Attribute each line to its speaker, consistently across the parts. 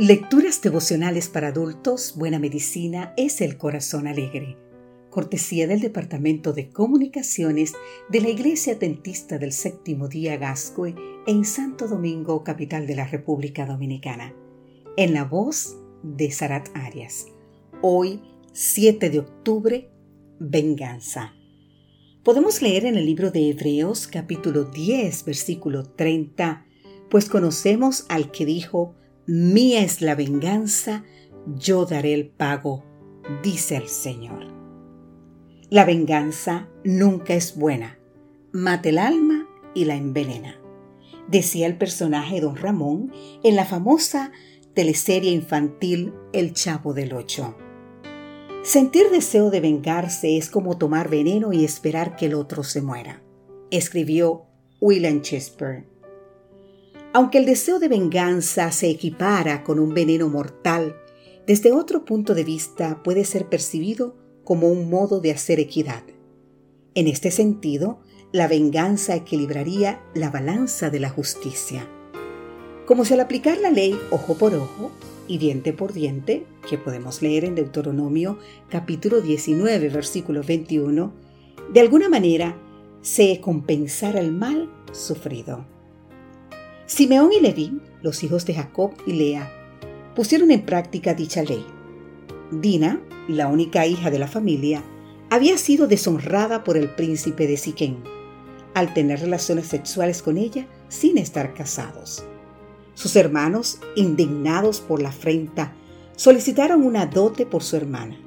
Speaker 1: Lecturas devocionales para adultos, Buena Medicina es el Corazón Alegre. Cortesía del Departamento de Comunicaciones de la Iglesia Adventista del Séptimo Día Gascue en Santo Domingo, capital de la República Dominicana. En la voz de Sarat Arias. Hoy, 7 de octubre, Venganza. Podemos leer en el libro de Hebreos capítulo 10, versículo 30, pues conocemos al que dijo, Mía es la venganza, yo daré el pago, dice el Señor. La venganza nunca es buena, mata el alma y la envenena, decía el personaje Don Ramón en la famosa teleserie infantil El Chavo del Ocho. Sentir deseo de vengarse es como tomar veneno y esperar que el otro se muera, escribió William Shakespeare. Aunque el deseo de venganza se equipara con un veneno mortal, desde otro punto de vista puede ser percibido como un modo de hacer equidad. En este sentido, la venganza equilibraría la balanza de la justicia. Como si al aplicar la ley ojo por ojo y diente por diente, que podemos leer en Deuteronomio capítulo 19 versículo 21, de alguna manera se compensara el mal sufrido. Simeón y Leví, los hijos de Jacob y Lea, pusieron en práctica dicha ley. Dina, la única hija de la familia, había sido deshonrada por el príncipe de Siquén, al tener relaciones sexuales con ella sin estar casados. Sus hermanos, indignados por la afrenta, solicitaron una dote por su hermana.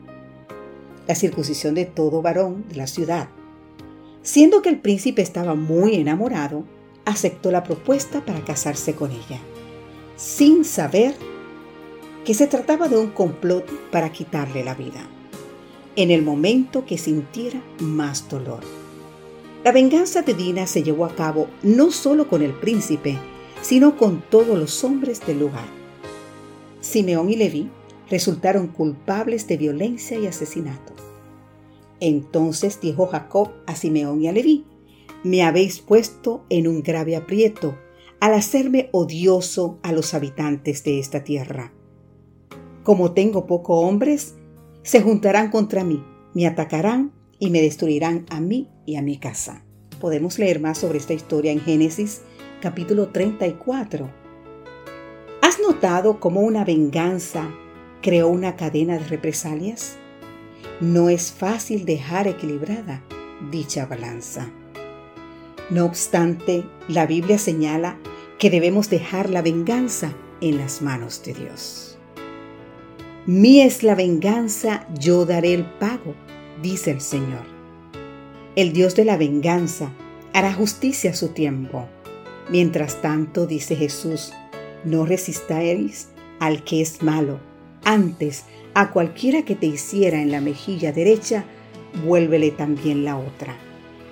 Speaker 1: La circuncisión de todo varón de la ciudad. Siendo que el príncipe estaba muy enamorado, aceptó la propuesta para casarse con ella, sin saber que se trataba de un complot para quitarle la vida, en el momento que sintiera más dolor. La venganza de Dina se llevó a cabo no solo con el príncipe, sino con todos los hombres del lugar. Simeón y Leví resultaron culpables de violencia y asesinato. Entonces dijo Jacob a Simeón y a Leví, me habéis puesto en un grave aprieto al hacerme odioso a los habitantes de esta tierra. Como tengo pocos hombres, se juntarán contra mí, me atacarán y me destruirán a mí y a mi casa. Podemos leer más sobre esta historia en Génesis capítulo 34. ¿Has notado cómo una venganza creó una cadena de represalias? No es fácil dejar equilibrada dicha balanza. No obstante, la Biblia señala que debemos dejar la venganza en las manos de Dios. Mía es la venganza, yo daré el pago, dice el Señor. El Dios de la venganza hará justicia a su tiempo. Mientras tanto, dice Jesús, no resistáis al que es malo. Antes, a cualquiera que te hiciera en la mejilla derecha, vuélvele también la otra.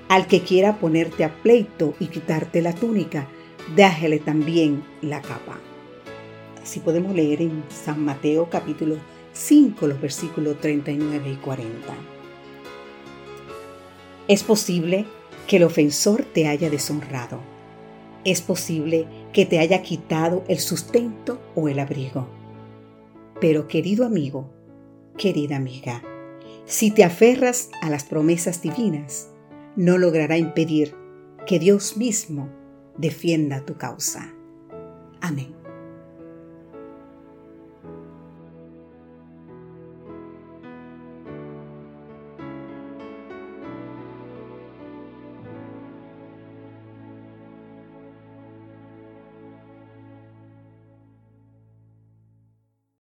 Speaker 1: Al que quiera ponerte a pleito y quitarte la túnica, déjale también la capa. Así podemos leer en San Mateo capítulo 5 los versículos 39 y 40. Es posible que el ofensor te haya deshonrado. Es posible que te haya quitado el sustento o el abrigo. Pero querido amigo, querida amiga, si te aferras a las promesas divinas, no logrará impedir que Dios mismo defienda tu causa. Amén.